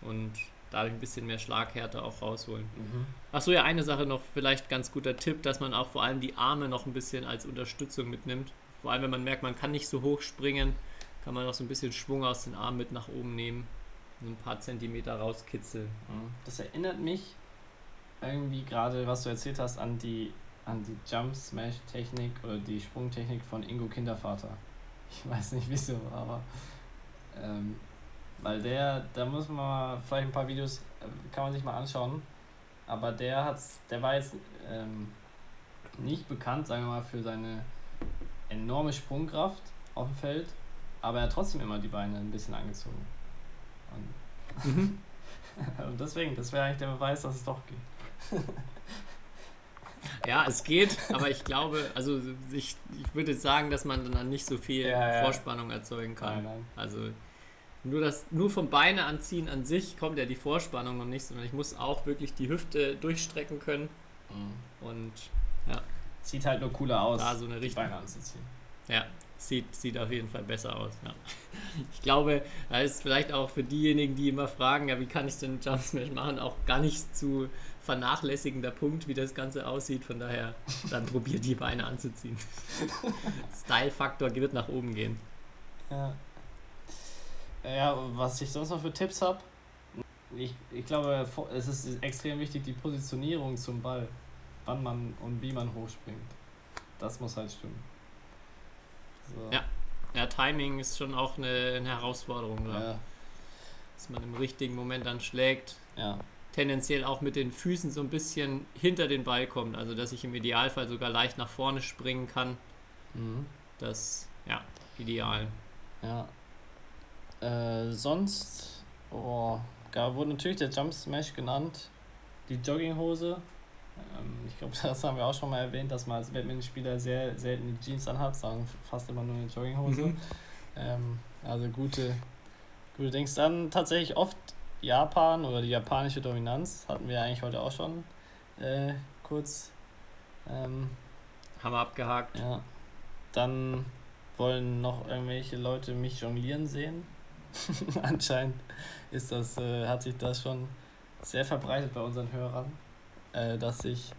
und dadurch ein bisschen mehr Schlaghärte auch rausholen. Mhm. Achso, ja, eine Sache noch, vielleicht ganz guter Tipp, dass man auch vor allem die Arme noch ein bisschen als Unterstützung mitnimmt. Vor allem, wenn man merkt, man kann nicht so hoch springen, kann man noch so ein bisschen Schwung aus den Armen mit nach oben nehmen, so ein paar Zentimeter rauskitzeln. Das erinnert mich irgendwie gerade, was du erzählt hast, an die, an die Jump Smash Technik oder die Sprungtechnik von Ingo Kindervater. Ich weiß nicht wieso, aber ähm, weil der, da muss man mal vielleicht ein paar Videos, äh, kann man sich mal anschauen, aber der hat's, der war jetzt ähm, nicht bekannt, sagen wir mal, für seine enorme Sprungkraft auf dem Feld, aber er hat trotzdem immer die Beine ein bisschen angezogen. Und und deswegen, das wäre eigentlich der Beweis, dass es doch geht. Ja, es geht, aber ich glaube, also ich, ich würde sagen, dass man dann nicht so viel Ja, ja. Vorspannung erzeugen kann. Nein, nein. Also nur das, nur vom Beine anziehen an sich kommt ja die Vorspannung noch nicht, sondern ich muss auch wirklich die Hüfte durchstrecken können Mhm. und Sieht halt nur cooler aus, da so eine Richtung. Beine anzuziehen. Ja, sieht, sieht auf jeden Fall besser aus. Ja. Ich glaube, da ist vielleicht auch für diejenigen, die immer fragen, ja, wie kann ich denn Jump Smash machen, auch gar nicht zu vernachlässigender Punkt, wie das Ganze aussieht. Von daher, dann probiert die Beine anzuziehen. Style-Faktor wird nach oben gehen. Ja. Ja, was ich sonst noch für Tipps habe, ich, ich glaube, es ist extrem wichtig, die Positionierung zum Ball. Wann man und wie man hochspringt. Das muss halt stimmen. So. Ja. Ja, Timing ist schon auch eine, eine Herausforderung, ja. Dass man im richtigen Moment dann schlägt. ja. Tendenziell auch mit den Füßen so ein bisschen hinter den Ball kommt, also dass ich im Idealfall sogar leicht nach vorne springen kann. Mhm. Das, ja, ideal. Ja. Äh, sonst, oh, da wurde natürlich der Jump Smash genannt. Die Jogginghose. Ähm, ich glaube, das haben wir auch schon mal erwähnt, dass man als Badminton-Spieler sehr selten die Jeans anhat, sondern fast immer nur eine Jogginghose. Mhm. Ähm, also gute, gute Dings. Dann tatsächlich oft Japan oder die japanische Dominanz. Hatten wir eigentlich heute auch schon äh, kurz. Ähm, Haben wir abgehakt. ja. Dann wollen noch irgendwelche Leute mich jonglieren sehen. Anscheinend ist das, äh, hat sich das schon sehr verbreitet bei unseren Hörern, äh, dass ich,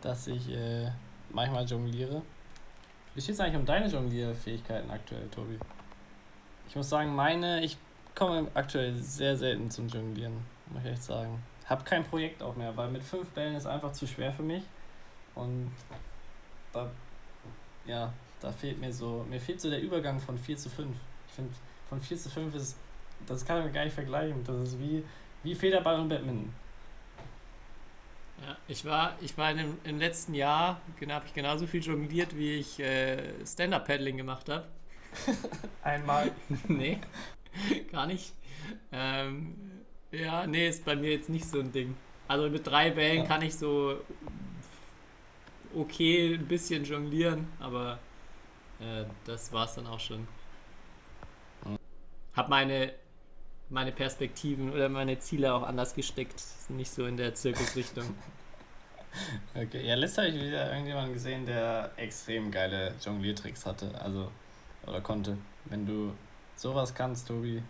dass ich äh, manchmal jongliere. Wie steht es eigentlich um deine Jonglierfähigkeiten aktuell, Tobi? Ich muss sagen, meine, ich komme aktuell sehr selten zum Jonglieren, muss ich echt sagen. Hab kein Projekt auch mehr, weil mit fünf Bällen ist einfach zu schwer für mich. Und da, ja, da fehlt mir so, mir fehlt so der Übergang von 4 zu 5. Ich finde, von 4 zu 5 ist, das kann man gar nicht vergleichen. Das ist wie, wie Federball und Badminton. Ja, ich war, ich war in dem, im letzten Jahr, genau, habe ich genauso viel jongliert, wie ich äh, Stand-Up-Paddling gemacht habe. Einmal. nee, gar nicht. Ähm, ja, nee, ist bei mir jetzt nicht so ein Ding. Also mit drei Bällen Ja. kann ich so okay ein bisschen jonglieren, aber äh, das war's dann auch schon. Hab meine, meine Perspektiven oder meine Ziele auch anders gesteckt. Nicht so in der Zirkusrichtung. Okay, ja, letztes habe ich wieder irgendjemanden gesehen, der extrem geile Jongliertricks hatte, also, oder konnte. Wenn du sowas kannst, Tobi,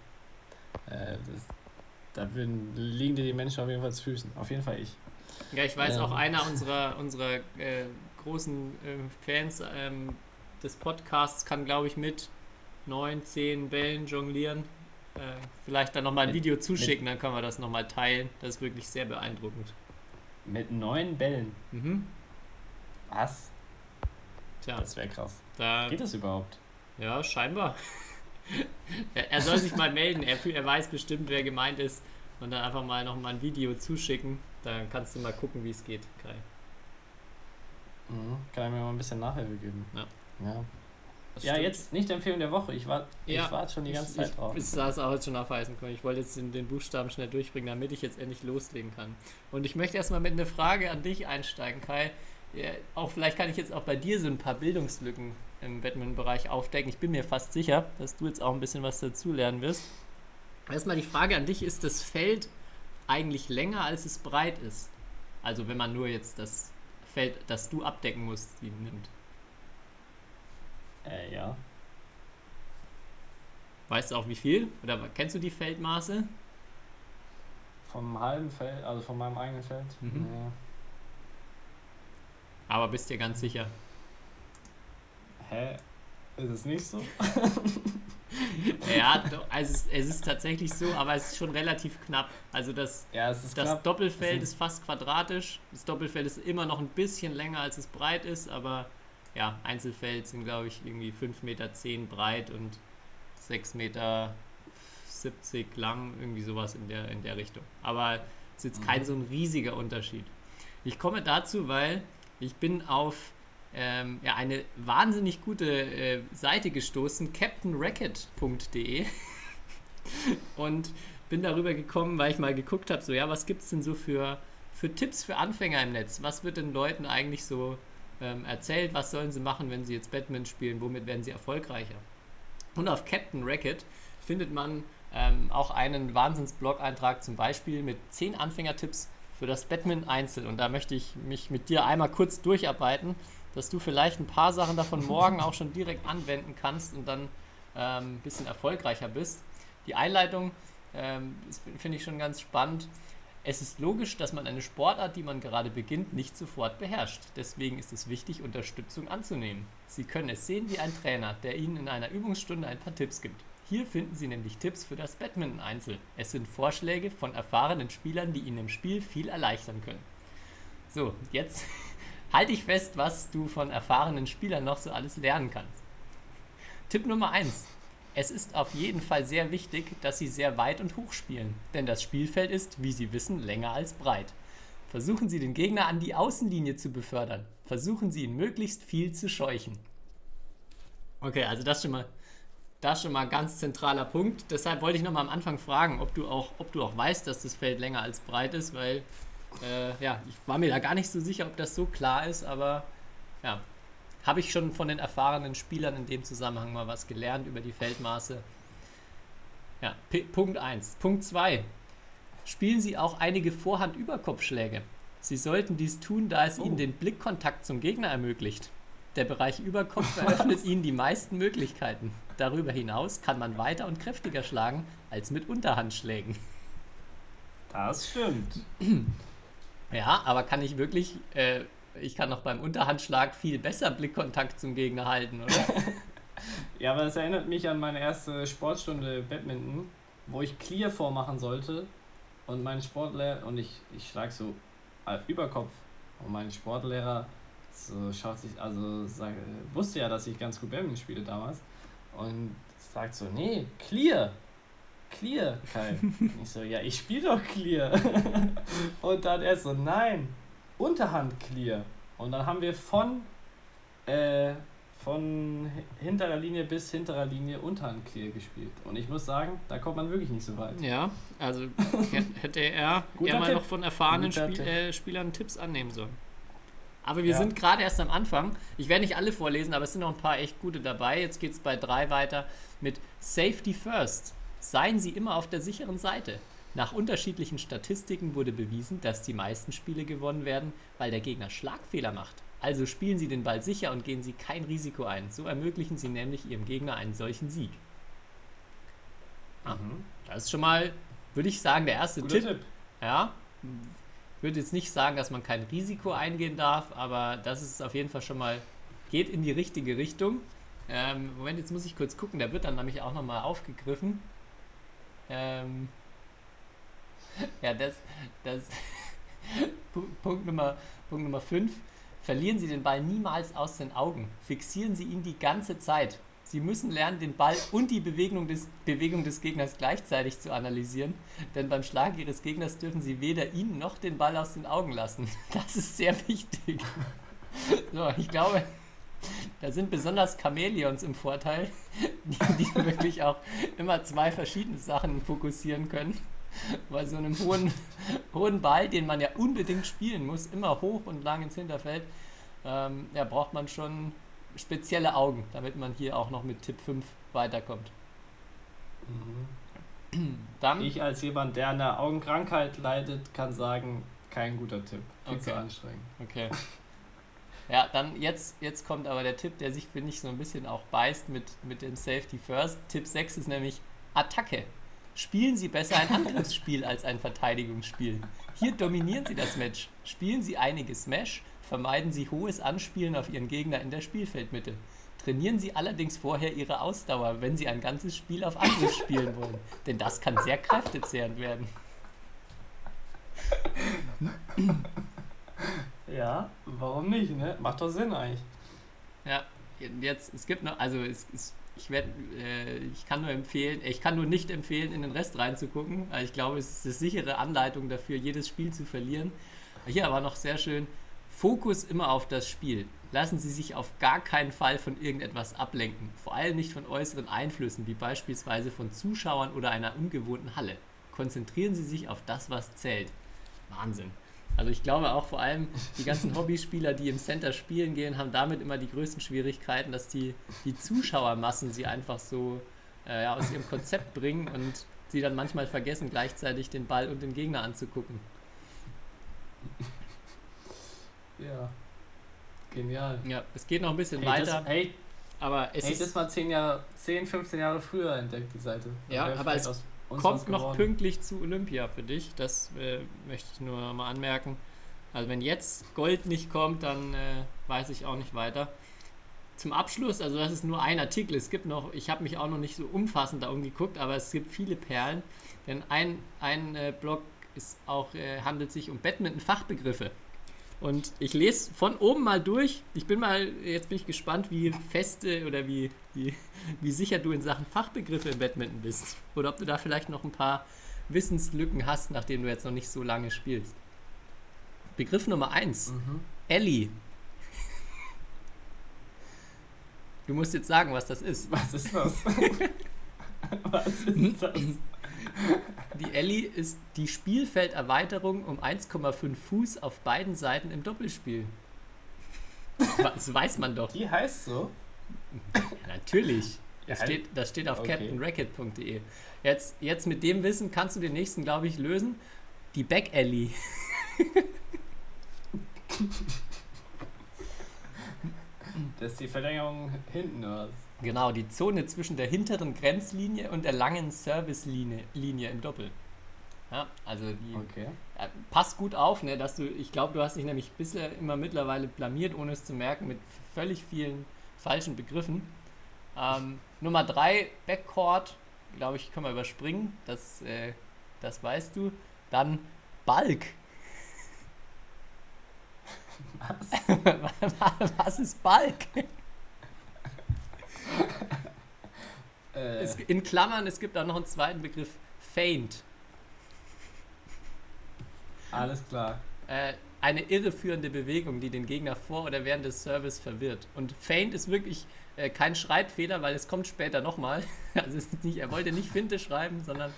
äh, das, da würden, liegen dir die Menschen auf jeden Fall zu Füßen. Auf jeden Fall ich. Ja, ich weiß Ähm. auch, einer unserer, unserer äh, großen äh, Fans ähm, des Podcasts kann, glaube ich, mit neun, zehn Bällen jonglieren. Äh, vielleicht dann nochmal ein Video zuschicken, dann können wir das nochmal teilen. Das ist wirklich sehr beeindruckend. Mit neun Bällen. Mhm. Was? Tja, Das wäre krass. da, Geht das überhaupt? ja, scheinbar. er, soll sich mal melden. Er, er weiß bestimmt, wer gemeint ist. Und dann einfach mal nochmal ein Video zuschicken. Dann kannst du mal gucken, wie es geht, Kai. Mhm. Kann er mir mal ein bisschen Nachhilfe geben? Ja. Ja, ja jetzt nicht Empfehlung der Woche. Ich war, Ja. ich warte schon die ganze ich, Zeit drauf. Ich, ich saß auch jetzt schon aufweisen können. Ich wollte jetzt den, den Buchstaben schnell durchbringen, damit ich jetzt endlich loslegen kann. Und ich möchte erstmal mit einer Frage an dich einsteigen, Kai. Ja, auch vielleicht kann ich jetzt auch bei dir so ein paar Bildungslücken im Badminton-Bereich aufdecken. Ich bin mir fast sicher, dass du jetzt auch ein bisschen was dazulernen wirst. Erstmal die Frage an dich: Ist das Feld eigentlich länger, als es breit ist? Also, wenn man nur jetzt das Feld, das du abdecken musst, die nimmt. Äh, ja. Weißt du auch wie viel? Oder kennst du die Feldmaße? Vom halben Feld, also von meinem eigenen Feld. Mhm. Ja. Aber bist dir ganz sicher. Hä? Ist es nicht so? Ja, doch, also es, es ist tatsächlich so, aber es ist schon relativ knapp. Also das, Ja, das knapp. Doppelfeld ist fast quadratisch. Das Doppelfeld ist immer noch ein bisschen länger, als es breit ist, aber ja, Einzelfeld sind, glaube ich, irgendwie 5,10 Meter breit und 6,70 Meter lang, irgendwie sowas in der, in der Richtung. Aber es ist jetzt kein Mhm. so ein riesiger Unterschied. Ich komme dazu, weil ich bin auf ähm, ja, eine wahnsinnig gute äh, Seite gestoßen, captainracket.de und bin darüber gekommen, weil ich mal geguckt habe, so ja, was gibt es denn so für, für Tipps für Anfänger im Netz? Was wird den Leuten eigentlich so ähm, erzählt? Was sollen sie machen, wenn sie jetzt Badminton spielen? Womit werden sie erfolgreicher? Und auf Captain Racket findet man ähm, auch einen Wahnsinns-Blog-Eintrag zum Beispiel mit 10 Anfängertipps für das Badminton Einzel. Und da möchte ich mich mit dir einmal kurz durcharbeiten, dass du vielleicht ein paar Sachen davon morgen auch schon direkt anwenden kannst und dann ähm, ein bisschen erfolgreicher bist. Die Einleitung ähm, finde ich schon ganz spannend. Es ist logisch, dass man eine Sportart, die man gerade beginnt, nicht sofort beherrscht. Deswegen ist es wichtig, Unterstützung anzunehmen. Sie können es sehen wie ein Trainer, der Ihnen in einer Übungsstunde ein paar Tipps gibt. Hier finden Sie nämlich Tipps für das Badminton-Einzel. Es sind Vorschläge von erfahrenen Spielern, die Ihnen im Spiel viel erleichtern können. So, jetzt halte ich fest, was du von erfahrenen Spielern noch so alles lernen kannst. Tipp Nummer 1. Es ist auf jeden Fall sehr wichtig, dass Sie sehr weit und hoch spielen, denn das Spielfeld ist, wie Sie wissen, länger als breit. Versuchen Sie den Gegner an die Außenlinie zu befördern. Versuchen Sie ihn möglichst viel zu scheuchen. Okay, also das schon mal Das schon mal ganz zentraler Punkt. Deshalb wollte ich noch mal am Anfang fragen, ob du auch, ob du auch weißt, dass das Feld länger als breit ist, weil äh, ja, ich war mir da gar nicht so sicher, ob das so klar ist, aber ja, habe ich schon von den erfahrenen Spielern in dem Zusammenhang mal was gelernt über die Feldmaße. Ja, P Punkt 1. Punkt 2. Spielen Sie auch einige Vorhand-Überkopfschläge. Sie sollten dies tun, da es Oh. Ihnen den Blickkontakt zum Gegner ermöglicht. Der Bereich Überkopf eröffnet Ihnen die meisten Möglichkeiten. Darüber hinaus kann man weiter und kräftiger schlagen als mit Unterhandschlägen. Das stimmt. Ja, aber kann ich wirklich, äh, ich kann noch beim Unterhandschlag viel besser Blickkontakt zum Gegner halten, oder? Ja, aber das erinnert mich an meine erste Sportstunde Badminton, wo ich Clear vormachen sollte und mein Sportlehrer und ich, ich schlag so äh, Überkopf und mein Sportlehrer so schaut sich, also sag, wusste ja, dass ich ganz gut Badminton spiele damals und sagt so, nee, Clear, Clear, Kai. Und ich so, ja, ich spiele doch Clear. und dann er so, nein, Unterhand Clear. Und dann haben wir von äh, von hi- hinterer Linie bis hinterer Linie Unterhand Clear gespielt. Und ich muss sagen, da kommt man wirklich nicht so weit. Ja, also hätte er eher mal noch von erfahrenen Spiel, äh, Spielern Tipps annehmen sollen. Aber wir Ja. sind gerade erst am Anfang. Ich werde nicht alle vorlesen, aber es sind noch ein paar echt gute dabei. Jetzt geht es bei drei weiter mit Safety First. Seien Sie immer auf der sicheren Seite. Nach unterschiedlichen Statistiken wurde bewiesen, dass die meisten Spiele gewonnen werden, weil der Gegner Schlagfehler macht. Also spielen Sie den Ball sicher und gehen Sie kein Risiko ein. So ermöglichen Sie nämlich Ihrem Gegner einen solchen Sieg. Ah. Mhm. Das ist schon mal, würde ich sagen, der erste Guter Tipp. Tipp. Ja. Ich würde jetzt nicht sagen, dass man kein Risiko eingehen darf, aber das ist auf jeden Fall schon mal, geht in die richtige Richtung. Ähm, Moment, jetzt muss ich kurz gucken, der wird dann nämlich auch nochmal aufgegriffen. Ähm, ja, das, das Pu- Punkt Nummer, Punkt Nummer 5. Verlieren Sie den Ball niemals aus den Augen. Fixieren Sie ihn die ganze Zeit. Sie müssen lernen, den Ball und die Bewegung des, Bewegung des Gegners gleichzeitig zu analysieren, denn beim Schlag Ihres Gegners dürfen Sie weder ihn noch den Ball aus den Augen lassen. Das ist sehr wichtig. So, ich glaube, da sind besonders Chamäleons im Vorteil, die, die wirklich auch immer zwei verschiedene Sachen fokussieren können. Bei so einem hohen, hohen Ball, den man ja unbedingt spielen muss, immer hoch und lang ins Hinterfeld, ähm, ja, braucht man schon spezielle Augen, damit man hier auch noch mit Tipp 5 weiterkommt. Dann, Ich als jemand, der an der Augenkrankheit leidet, kann sagen, kein guter Tipp. Viel zu Okay. anstrengend. okay. Ja, dann jetzt, jetzt kommt aber der Tipp, der sich, finde ich, so ein bisschen auch beißt mit, mit dem Safety First. Tipp 6 ist nämlich Attacke. Spielen Sie besser ein Angriffsspiel als ein Verteidigungsspiel. Hier dominieren Sie das Match. Spielen Sie einige Smash, vermeiden Sie hohes Anspielen auf Ihren Gegner in der Spielfeldmitte. Trainieren Sie allerdings vorher Ihre Ausdauer, wenn Sie ein ganzes Spiel auf Angriff spielen wollen. Denn das kann sehr kräftezehrend werden. Ja, warum nicht, ne? Macht doch Sinn eigentlich. Ja, jetzt, es gibt noch, also es, es, ich werde, äh, ich kann nur empfehlen, ich kann nur nicht empfehlen, in den Rest reinzugucken. weil ich glaube, es ist eine sichere Anleitung dafür, jedes Spiel zu verlieren. Hier aber noch sehr schön, Fokus immer auf das Spiel. Lassen Sie sich auf gar keinen Fall von irgendetwas ablenken. Vor allem nicht von äußeren Einflüssen, wie beispielsweise von Zuschauern oder einer ungewohnten Halle. Konzentrieren Sie sich auf das, was zählt. Wahnsinn. Also ich glaube auch vor allem die ganzen Hobbyspieler, die im Center spielen gehen, haben damit immer die größten Schwierigkeiten, dass die, die Zuschauermassen sie einfach so äh, ja, aus ihrem Konzept bringen und sie dann manchmal vergessen, gleichzeitig den Ball und den Gegner anzugucken. Ja. Genial. Ja, es geht noch ein bisschen Hey, weiter, das, hey, aber es hey, ist, das mal 10, Jahre, 10, 15 Jahre früher entdeckt, die Seite. Ja, aber vielleicht kommt noch geworden. pünktlich zu Olympia für dich. Das äh, möchte ich nur mal anmerken. Also wenn jetzt Gold nicht kommt, dann äh, weiß ich auch nicht weiter. Zum Abschluss, also das ist nur ein Artikel. Es gibt noch, ich habe mich auch noch nicht so umfassend da umgeguckt, aber es gibt viele Perlen. Denn ein, ein äh, Blog ist auch, äh, handelt sich um Badminton-Fachbegriffe. Und ich lese von oben mal durch. Ich bin mal, jetzt bin ich gespannt, wie feste oder wie, wie, wie sicher du in Sachen Fachbegriffe im Badminton bist. Oder ob du da vielleicht noch ein paar Wissenslücken hast, nachdem du jetzt noch nicht so lange spielst. Begriff Nummer 1. Mhm. Ellie. Du musst jetzt sagen, was das ist. Was ist das? Was ist das? Die Ellie ist die Spielfelderweiterung um 1,5 Fuß auf beiden Seiten im Doppelspiel. Das weiß man doch. Die heißt so? Ja, natürlich. Ja, Das steht, das steht auf okay. captainracket.de. Jetzt, jetzt mit dem Wissen kannst du den nächsten, glaube ich, lösen. Die Back Alley. Das ist die Verlängerung hinten, oder was? Genau, die Zone zwischen der hinteren Grenzlinie und der langen Servicelinie Linie im Doppel. Ja, also die Okay. Ja, pass gut auf, ne, dass du, ich glaube, du hast dich nämlich bisher immer mittlerweile blamiert, ohne es zu merken, mit völlig vielen falschen Begriffen. Ähm, Nummer 3, Backcourt, glaube ich, können wir überspringen, das, äh, das weißt du. Dann Balk. Was? Was ist Balk? Äh, Es, in Klammern, es gibt auch noch einen zweiten Begriff, Feint. alles klar. äh, eine irreführende Bewegung, die den Gegner vor oder während des Service verwirrt. Und Feint ist wirklich äh, kein Schreibfehler, weil es kommt später nochmal. Also nicht, er wollte nicht Finte schreiben, sondern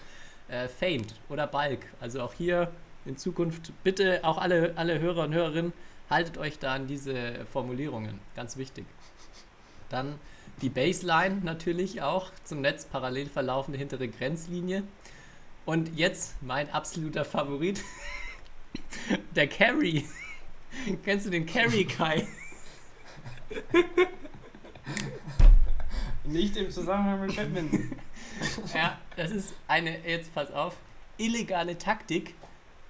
äh, Feint oder Balk. Also auch hier in Zukunft bitte auch alle, alle Hörer und Hörerinnen, haltet euch da an diese Formulierungen. Ganz wichtig. Dann die Baseline natürlich auch zum Netz parallel verlaufende hintere Grenzlinie. Und jetzt mein absoluter Favorit, der Carry. Kennst du den Carry, Kai? Nicht im Zusammenhang mit Badminton. Ja, das ist eine, jetzt pass auf, illegale Taktik,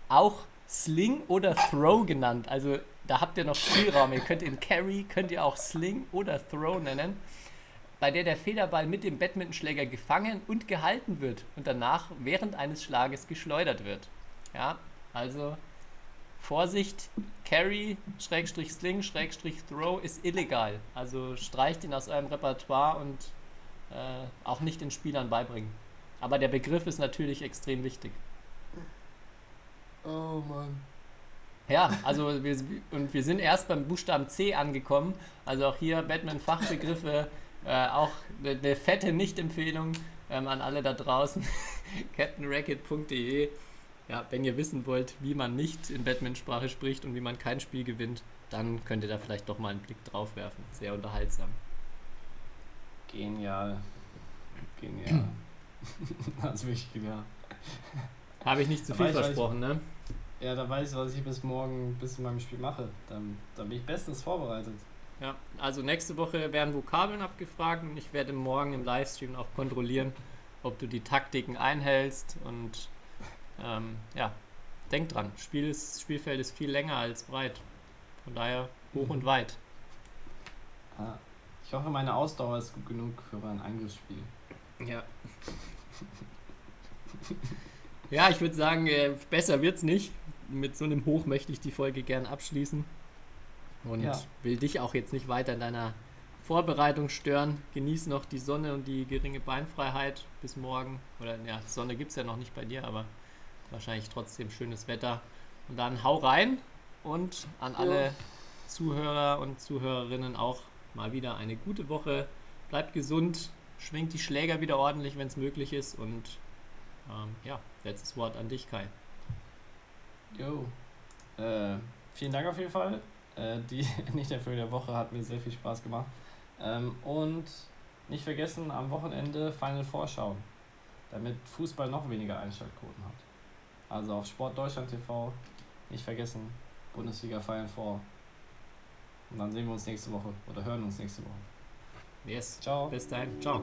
auch Sling oder Throw genannt. Also da habt ihr noch Spielraum. Ihr könnt ihn Carry, könnt ihr auch Sling oder Throw nennen, bei der der Federball mit dem Badmintonschläger gefangen und gehalten wird und danach während eines Schlages geschleudert wird. Ja, also Vorsicht, Carry, Schrägstrich Sling, Schrägstrich Throw ist illegal. Also streicht ihn aus eurem Repertoire und äh, auch nicht den Spielern beibringen. Aber der Begriff ist natürlich extrem wichtig. Oh Mann. Ja, also wir, und wir sind erst beim Buchstaben C angekommen. Also auch hier Batman-Fachbegriffe, äh, auch eine, fette Nicht-Empfehlung ähm, an alle da draußen. CaptainRacket.de Ja, wenn ihr wissen wollt, wie man nicht in Batman-Sprache spricht und wie man kein Spiel gewinnt, dann könnt ihr da vielleicht doch mal einen Blick drauf werfen. Sehr unterhaltsam. Genial. Genial. das ist wirklich genial. Habe ich nicht zu Da viel weiß ich, versprochen, ne? Ja, da weiß ich, was ich bis morgen, bis in meinem Spiel mache. Dann, dann bin ich bestens vorbereitet. Ja, also nächste Woche werden Vokabeln abgefragt und ich werde morgen im Livestream auch kontrollieren, ob du die Taktiken einhältst und ähm, ja, denk dran, Spiel ist, Spielfeld ist viel länger als breit. Von daher hoch und weit. Ah. Ich hoffe, meine Ausdauer ist gut genug für ein Angriffsspiel. Ja. Ja, ich würde sagen, äh, besser wird's nicht. Mit so einem Hoch möchte ich die Folge gern abschließen. Und Ja. will dich auch jetzt nicht weiter in deiner Vorbereitung stören. Genieß noch die Sonne und die geringe Beinfreiheit bis morgen. Oder ja, Sonne gibt es ja noch nicht bei dir, aber wahrscheinlich trotzdem schönes Wetter. Und dann hau rein und an alle Zuhörer und Zuhörerinnen auch mal wieder eine gute Woche. Bleibt gesund, schwingt die Schläger wieder ordentlich, wenn es möglich ist. Und ähm, ja, letztes Wort an dich, Kai. Jo. Äh, vielen Dank auf jeden Fall. Äh, die Nicht-Erfüllung der Woche hat mir sehr viel Spaß gemacht. Ähm, und nicht vergessen, am Wochenende Final Vorschau, damit Fußball noch weniger Einschaltquoten hat. Also auf Sport Deutschland TV, nicht vergessen, Bundesliga Final Four. Und dann sehen wir uns nächste Woche oder hören uns nächste Woche. Yes. Ciao. Bis dahin. Ciao.